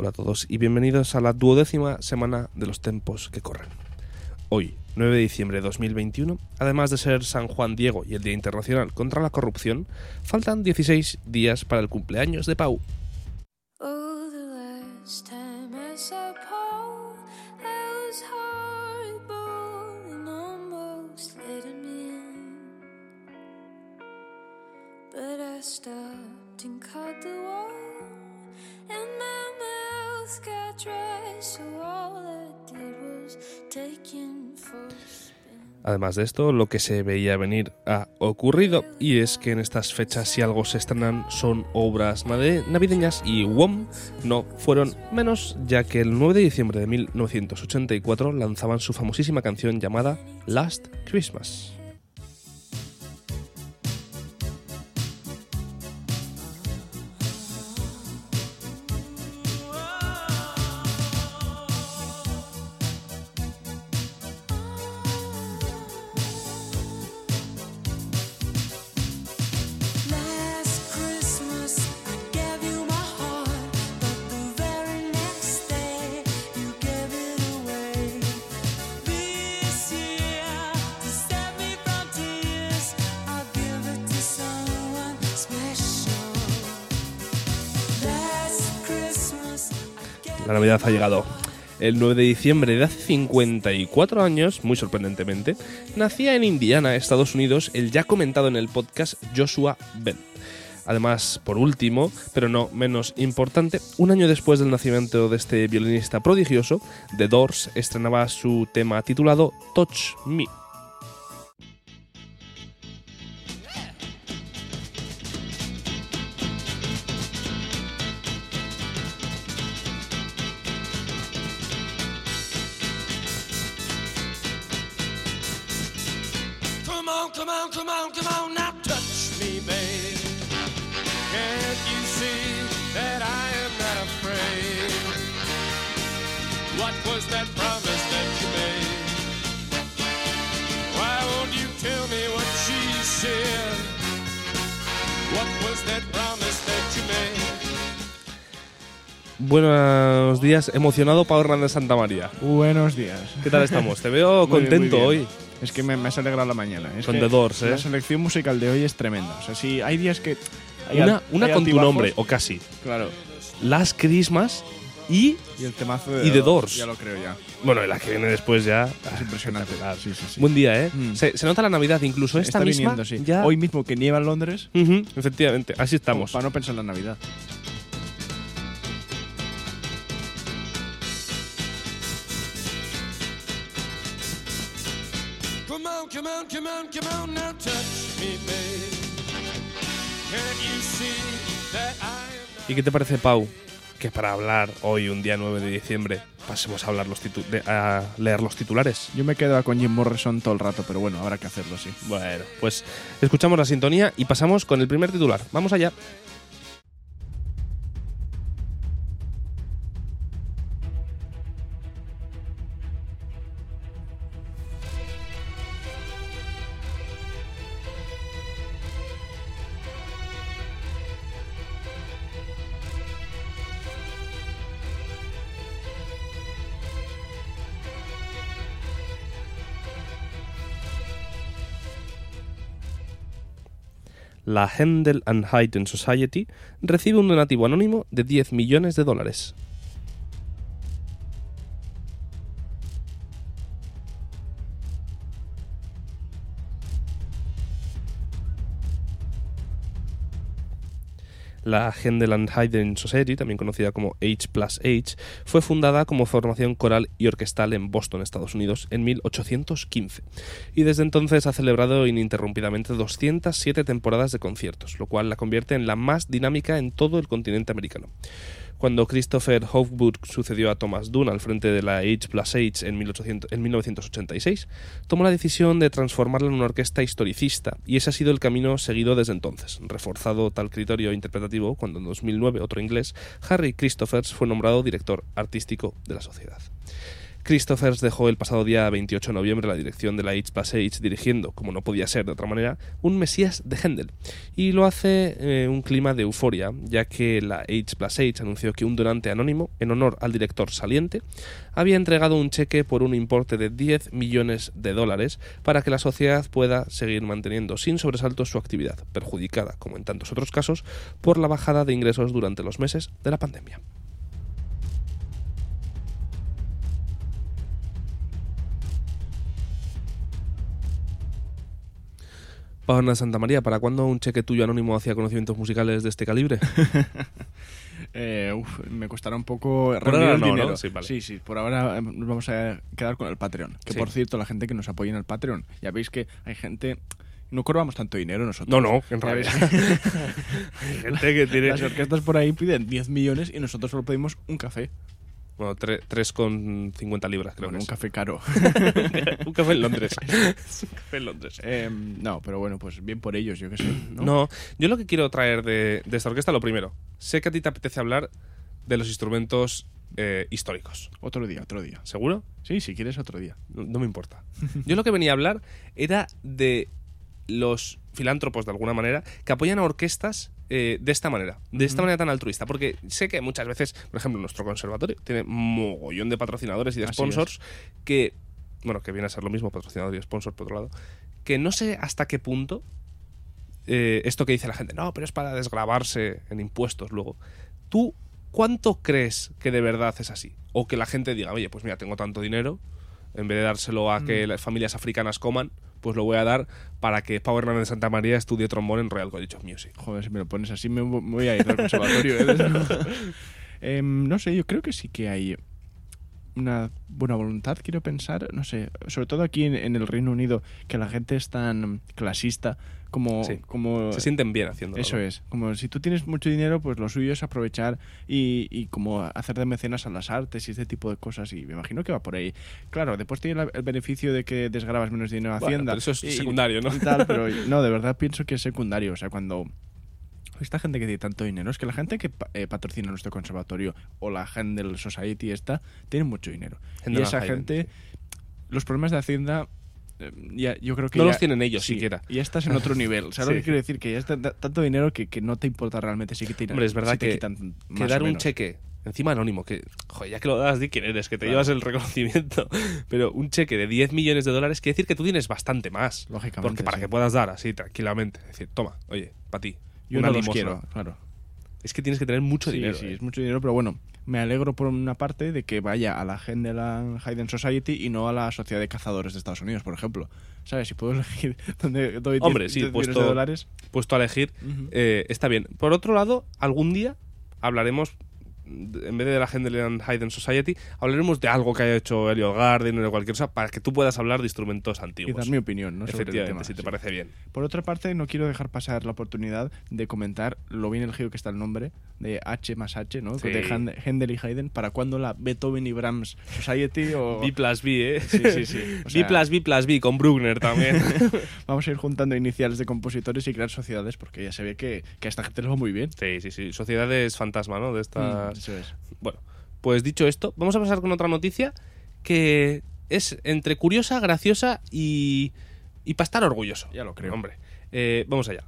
Hola a todos y bienvenidos a la duodécima semana de los tiempos que corren. Hoy, 9 de diciembre de 2021, además de ser San Juan Diego y el Día Internacional contra la Corrupción, faltan 16 días para el cumpleaños de Pau. Oh, Además de esto, lo que se veía venir ha ocurrido y es que en estas fechas si algo se estrenan son obras navideñas y WOM no fueron menos ya que el 9 de diciembre de 1984 lanzaban su famosísima canción llamada Last Christmas. La Navidad ha llegado. El 9 de diciembre de hace 54 años, muy sorprendentemente, nacía en Indiana, Estados Unidos, el ya comentado en el podcast Joshua Bell. Además, por último, pero no menos importante, un año después del nacimiento de este violinista prodigioso, The Doors estrenaba su tema titulado Touch Me. Come on, come on, come on, now touch me, babe. Can't you see that I am not afraid? What was that promise that you made? Why won't you tell me what she said? What was that promise that you made? Buenos días, emocionado Pablo Hernández Santa María. Buenos días. ¿Qué tal estamos? Te veo Muy bien, contento muy bien. hoy. Es que me, me has alegrado la mañana. Es Con que The Doors, ¿eh? La selección musical de hoy es tremenda. O sea, sí, hay días que. hay Una, al- una hay con tu altibajos. nombre, o casi. Claro. Last Christmas y Y el temazo de Y The Doors. Ya lo creo ya. Bueno, y la que viene después ya. Es impresionante. Sí, sí, sí. Buen día, ¿eh? Mm. Se, se nota la Navidad, incluso esta Está misma. viniendo, sí. ya- Hoy mismo que nieva en Londres. Ujú, efectivamente, así estamos. Para no pensar en la Navidad. Come on, come on, come on, come on, now touch me, babe. Can't you see that I am not ¿Y qué te parece, Pau? Que para hablar hoy, un día 9 de diciembre, pasemos a, hablar los titu- de- a leer los titulares. Yo me quedo con Jim Morrison todo el rato, pero bueno, habrá que hacerlo, sí. Bueno, pues escuchamos la sintonía y pasamos con el primer titular. Vamos allá. La Handel and Hayden Society recibe un donativo anónimo de 10 millones de dólares. La Hayden Society, también conocida como H plus H, fue fundada como formación coral y orquestal en Boston, Estados Unidos, en 1815. Y desde entonces ha celebrado ininterrumpidamente 207 temporadas de conciertos, lo cual la convierte en la más dinámica en todo el continente americano. Cuando Christopher Hofburg sucedió a Thomas Dunn al frente de la H plus H en, 1800 en 1986, tomó la decisión de transformarla en una orquesta historicista, y ese ha sido el camino seguido desde entonces, reforzado tal criterio interpretativo cuando en 2009 otro inglés, Harry Christophers, fue nombrado director artístico de la sociedad. Christophers dejó el pasado día 28 de noviembre la dirección de la H H, dirigiendo, como no podía ser de otra manera, un Mesías de Händel. Y lo hace eh, un clima de euforia, ya que la H plus H anunció que un donante anónimo, en honor al director saliente, había entregado un cheque por un importe de 10 millones de dólares para que la sociedad pueda seguir manteniendo sin sobresaltos su actividad, perjudicada, como en tantos otros casos, por la bajada de ingresos durante los meses de la pandemia. Pavana Santa María, ¿para cuándo un cheque tuyo anónimo hacia conocimientos musicales de este calibre? Eh, uf, me costará un poco Por ahora el no, ¿no? dinero. Sí, vale. sí, por ahora eh, nos vamos a quedar con el Patreon. Que Sí. por cierto, la gente que nos apoya en el Patreon, ya veis que hay gente. No cobramos tanto dinero nosotros. No, no, en realidad. Hay gente que tiene Las orquestas por ahí piden 10 millones y nosotros solo pedimos un café. Bueno, tre- 3,50 libras, creo Bueno, que un café caro. un café en Londres. un café en Londres. Eh, no, pero bueno, pues bien por ellos, yo qué sé. ¿no? ¿no? yo lo que quiero traer de, de esta orquesta, lo primero, sé que a ti te apetece hablar de los instrumentos eh, históricos. Otro día, otro día. ¿Seguro? Sí, si quieres, otro día. No, no me importa. Yo lo que venía a hablar era de los filántropos, de alguna manera, que apoyan a orquestas eh, de esta manera, de esta manera tan altruista. Porque sé que muchas veces, por ejemplo, nuestro conservatorio tiene mogollón de patrocinadores y de Así sponsors que, bueno, que viene a ser lo mismo, patrocinador y sponsor, por otro lado, que no sé hasta qué punto eh, esto que dice la gente, no, pero es para desgravarse en impuestos luego. ¿Tú cuánto crees que de verdad es así? O que la gente diga, oye, pues mira, tengo tanto dinero, en vez de dárselo a que las familias africanas coman, pues lo voy a dar para que Pau Hernández de Santa María estudie trombón en Royal College of Music. Joder, si me lo pones así me vo- me voy a ir al conservatorio. ¿eh? Em, no sé, yo creo que sí que hay una buena voluntad, quiero pensar. No sé, sobre todo aquí en, en el Reino Unido, que la gente es tan clasista como... Sí. como Se sienten bien haciéndolo. Eso ¿no? es, como si tú tienes mucho dinero, pues lo suyo es aprovechar y, y como hacer de mecenas a las artes y este tipo de cosas. Y me imagino que va por ahí. Claro, después tiene el beneficio de que desgrabas menos dinero a Bueno, Hacienda. pero eso es y- secundario, ¿no? y tal, pero no, de verdad pienso que es secundario. O sea, cuando esta gente que tiene tanto dinero, es que la gente que eh, patrocina nuestro conservatorio o la Handel Society esta, tiene mucho dinero. Handel y esa gente, los problemas de Hacienda, eh, ya, yo creo que No ya- los tienen ellos sí, siquiera. Y ya estás en otro nivel. ¿Sabes lo que quiero decir? Que ya es t- tanto dinero que, que no te importa realmente si que te, Hombre, es verdad si que, quitan que dar un cheque, encima anónimo, que, joder, ya que lo das, di quién eres, que te Claro. llevas el reconocimiento, pero un cheque de 10 millones de dólares quiere decir que tú tienes bastante más. Lógicamente, Porque para sí. que puedas dar así tranquilamente, es decir, toma, oye, para ti. Yo una no los quiero, claro. Es que tienes que tener mucho Sí, dinero. sí, ¿eh? es mucho dinero, pero bueno, me alegro por una parte de que vaya a la Handel and Haydn Society y no a la Sociedad de Cazadores de Estados Unidos, por ejemplo. ¿Sabes? Si puedo elegir dónde doy 10 Hombre, sí, 10 millones puesto- de dólares. Puesto a elegir, eh, está bien. Por otro lado, algún día hablaremos, de- en vez de la Handel and Haydn Society, hablaremos de algo que haya hecho Elliot Garden o de cualquier cosa para que tú puedas hablar de instrumentos Y antiguos. dar mi opinión, ¿no? sobre el Efectivamente, tema, si te sí. parece bien. Por otra parte, no quiero dejar pasar la oportunidad de comentar lo bien elegido que está el nombre de H más H, ¿no? Sí. De Hand- Händel y Haydn. ¿Para cuándo la Beethoven y Brahms Society? O... B plus B, ¿eh? Sí, sí, sí. O B plus B plus B con Bruckner también. Vamos a ir juntando iniciales de compositores y crear sociedades porque ya se ve que, que a esta gente les va muy bien. sí, sí, sí. Sociedades fantasma, ¿no? De Mm, estas... Eso es. Bueno, pues dicho esto, vamos a pasar con otra noticia que es entre curiosa, graciosa y... y para estar orgulloso. Ya lo creo. Hombre, eh, vamos allá.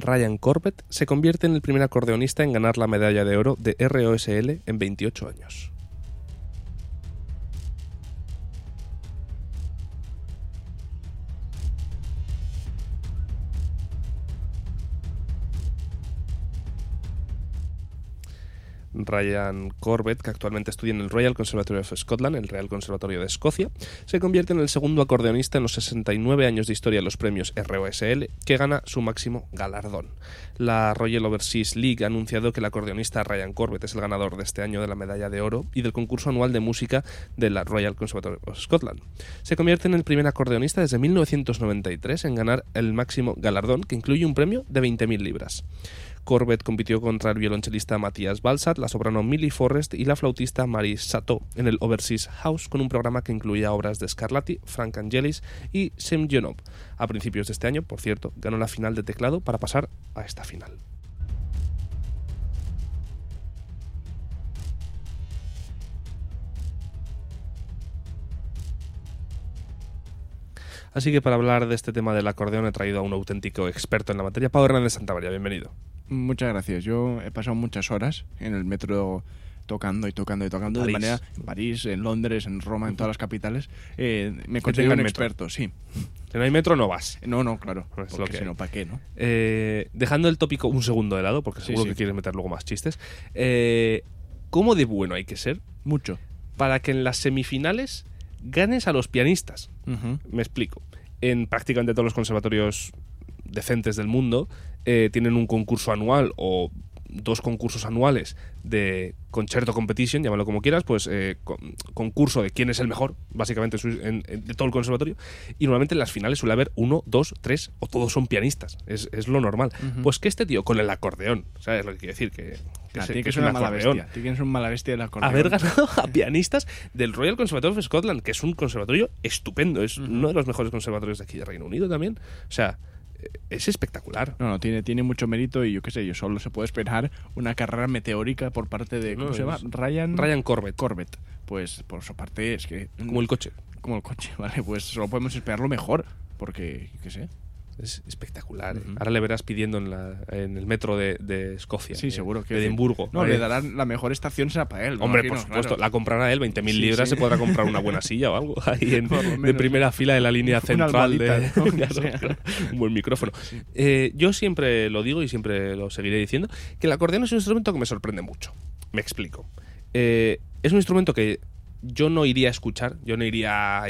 Ryan Corbett se convierte en el primer acordeonista en ganar la medalla de oro de ROSL en 28 años. Ryan Corbett, que actualmente estudia en el Royal Conservatory of Scotland, el Real Conservatorio de Escocia, se convierte en el segundo acordeonista en los 69 años de historia de los premios ROSL que gana su máximo galardón. La Royal Overseas League ha anunciado que el acordeonista Ryan Corbett es el ganador de este año de la medalla de oro y del concurso anual de música de la Royal Conservatory of Scotland. Se convierte en el primer acordeonista desde 1993 en ganar el máximo galardón, que incluye un premio de 20.000 libras. Corbett compitió contra el violonchelista Matías Balsat, la soprano Millie Forrest y la flautista Maris Sato en el Overseas House con un programa que incluía obras de Scarlatti, Frank Angelis y Semyonov. A principios de este año, por cierto, ganó la final de teclado para pasar a esta final. Así que para hablar de este tema del acordeón he traído a un auténtico experto en la materia, Pablo Hernández Santa María. Bienvenido. Muchas gracias. Yo he pasado muchas horas en el metro tocando y tocando y tocando de manera en París, en Londres, en Roma, en todas las capitales. Eh, me considero un metro. experto, sí. Si no hay metro, no vas. No, no, claro. Es lo Porque que si no, ¿para qué, no? Eh, dejando el tópico un segundo de lado, porque Sí, seguro sí. que quieres meter luego más chistes. eh, ¿Cómo de bueno hay que ser Mucho. para que en las semifinales ganes a los pianistas? Me explico. En prácticamente todos los conservatorios decentes del mundo eh, tienen un concurso anual o dos concursos anuales de concerto competition, llámalo como quieras, pues eh, con- concurso de quién es el mejor, básicamente en- en- de todo el conservatorio. Y normalmente en las finales suele haber uno, dos, tres o todos son pianistas. Es, es lo normal. Ujú. Pues que este tío con el acordeón, ¿sabes lo que quiero decir? Que, que Ah, se- tiene que que es ser un una mala bestia. Tiene que ser un mala bestia del acordeón. haber ganado a pianistas del Royal Conservatory of Scotland, que es un conservatorio estupendo, es uno de los mejores conservatorios de aquí de Reino Unido también. O sea, es espectacular. No, no, tiene, tiene mucho mérito y yo qué sé, yo solo se puede esperar una carrera meteórica por parte de. ¿Cómo No, se llama? Ryan, Ryan Corbett, Corbett. Pues por su parte es que. como el coche. como el coche, ¿vale? Pues solo podemos esperar lo mejor. Porque, qué sé. Es espectacular. eh. Ahora le verás pidiendo en, la- en el metro de, de Escocia. Sí, seguro que. De Edimburgo. No, le darán la mejor estación será para él. Hombre, imagino, por supuesto, claro. la comprará él, 20.000 Sí, libras, sí. se podrá comprar una buena silla o algo. Ahí en, lo de menos. primera fila de la línea central de ¿no? Claro, un buen micrófono. Eh, yo siempre lo digo y siempre lo seguiré diciendo, que el acordeón es un instrumento que me sorprende mucho. Me explico. Eh, es un instrumento que yo no iría a escuchar, yo no iría a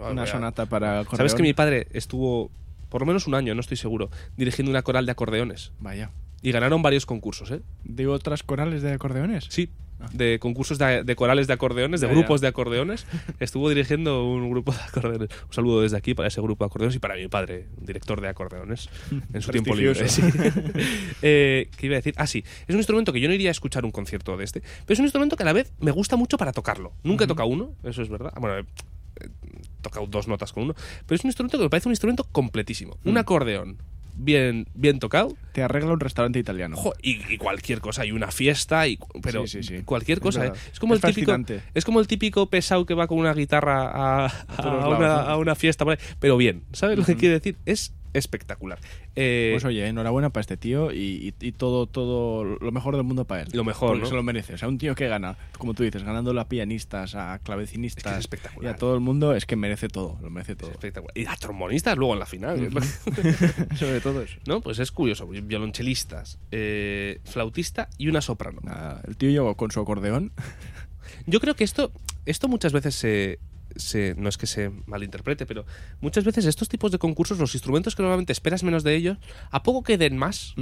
"Oh, Una voy a-". sonata para. ¿Sabes que mi padre estuvo, por lo menos un año, no estoy seguro, dirigiendo una coral de acordeones? Vaya. Y ganaron varios concursos, ¿eh? ¿De otras corales de acordeones? Sí, de concursos de, de corales de acordeones, de Ya, grupos ya. de acordeones. Estuvo dirigiendo un grupo de acordeones. Un saludo desde aquí para ese grupo de acordeones y para mi padre, un director de acordeones, en su tiempo libre. Sí. Eh, ¿Qué iba a decir? Ah, sí. Es un instrumento que yo no iría a escuchar un concierto de este, pero es un instrumento que a la vez me gusta mucho para tocarlo. Nunca he tocado uno, eso es verdad. Bueno, he tocado dos notas con uno, pero es un instrumento que me parece un instrumento completísimo. Un Mm. acordeón bien, bien tocado Te arregla un restaurante italiano. Jo, y, y cualquier cosa, y una fiesta, y, pero Sí, sí, sí. cualquier Es cosa, ¿eh? Es como Es el típico, es como el típico pesado que va con una guitarra a, una, fiesta, pero bien, ¿sabes lo que quiere decir? Es espectacular. Eh, Pues oye, enhorabuena para este tío y, y- y todo, todo lo mejor del mundo para él. Lo mejor, Porque ¿no? se lo merece. O sea, un tío que gana, como tú dices, ganando a pianistas, a es que clavecinistas es y espectacular. a todo el mundo, es que merece todo. Lo merece Es todo. espectacular. Y a trombonistas luego en la final. Sobre todo eso. ¿No? Pues es curioso. Violonchelistas, eh, flautista y una soprano. Nada, el tío llegó con su acordeón. Yo creo que esto, esto muchas veces se, se- no es que se malinterprete, pero muchas veces estos tipos de concursos, los instrumentos que normalmente esperas menos de ellos, a poco que den más,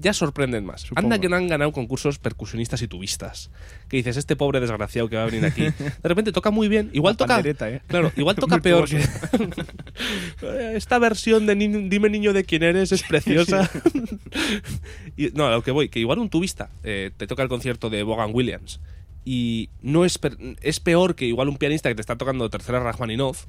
ya sorprenden más. Supongo. Anda que no han ganado concursos percusionistas y tubistas. Que dices, este pobre desgraciado que va a venir aquí. De repente toca muy bien. Igual La toca. ¿eh? Claro, igual toca peor que. Esta versión de Ni- Dime niño de quién eres es preciosa. y, no, a lo que voy, que igual un tubista eh, te toca el concierto de Bogan Williams. Y no es, per- es peor que igual un pianista que te está tocando tercera Rachmaninoff.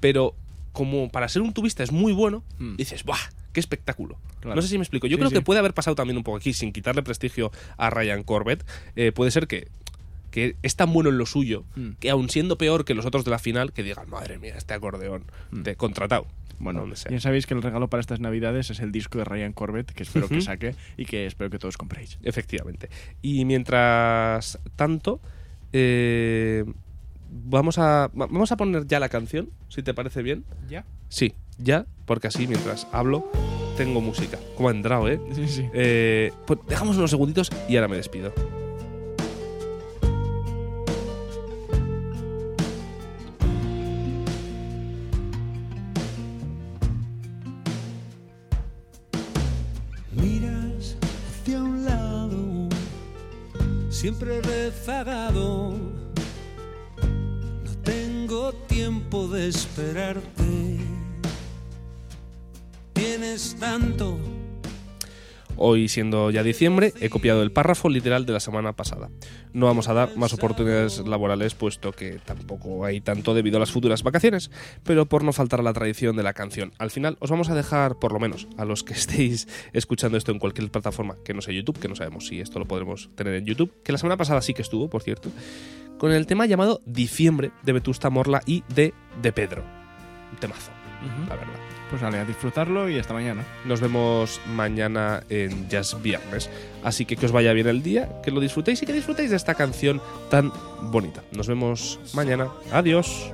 Pero como para ser un tubista es muy bueno, Mm. dices, ¡buah! ¡Qué espectáculo! Claro. No sé si me explico. Yo Sí, creo que puede haber pasado también un poco aquí, sin quitarle prestigio a Ryan Corbett. eh, puede ser que, que es tan bueno en lo suyo Mm. que, aun siendo peor que los otros de la final, que digan, madre mía, este acordeón, Mm. te he contratado. Bueno, ya sabéis que el regalo para estas navidades es el disco de Ryan Corbett, que espero que saque y que espero que todos compréis. Efectivamente. Y mientras tanto, eh, vamos, a, va- vamos a poner ya la canción, si te parece bien. ¿Ya? Sí, ya, porque así mientras hablo tengo música. Como ha entrado, ¿eh? Sí, sí. Eh, pues dejamos unos segunditos y ahora me despido. Miras hacia un lado, siempre rezagado. No tengo tiempo de esperarte Tienes tanto. Hoy, siendo ya diciembre, he copiado el párrafo literal de la semana pasada. No vamos a dar más oportunidades laborales, puesto que tampoco hay tanto debido a las futuras vacaciones, pero por no faltar a la tradición de la canción. Al final, os vamos a dejar, por lo menos, a los que estéis escuchando esto en cualquier plataforma, que no sea YouTube, que no sabemos si esto lo podremos tener en YouTube, que la semana pasada sí que estuvo, por cierto, con el tema llamado Diciembre de Vetusta Morla y de De Pedro. Un temazo, la verdad. Pues vale, a disfrutarlo y hasta mañana. Nos vemos mañana en Jazz Viernes. Así que que os vaya bien el día, que lo disfrutéis y que disfrutéis de esta canción tan bonita. Nos vemos mañana. Adiós.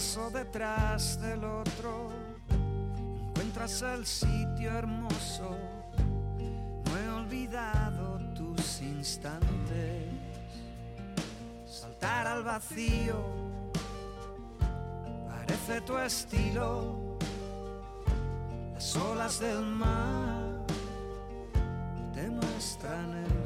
Paso detrás del otro, encuentras el sitio hermoso. No he olvidado tus instantes, saltar al vacío, parece tu estilo. Las olas del mar te muestran el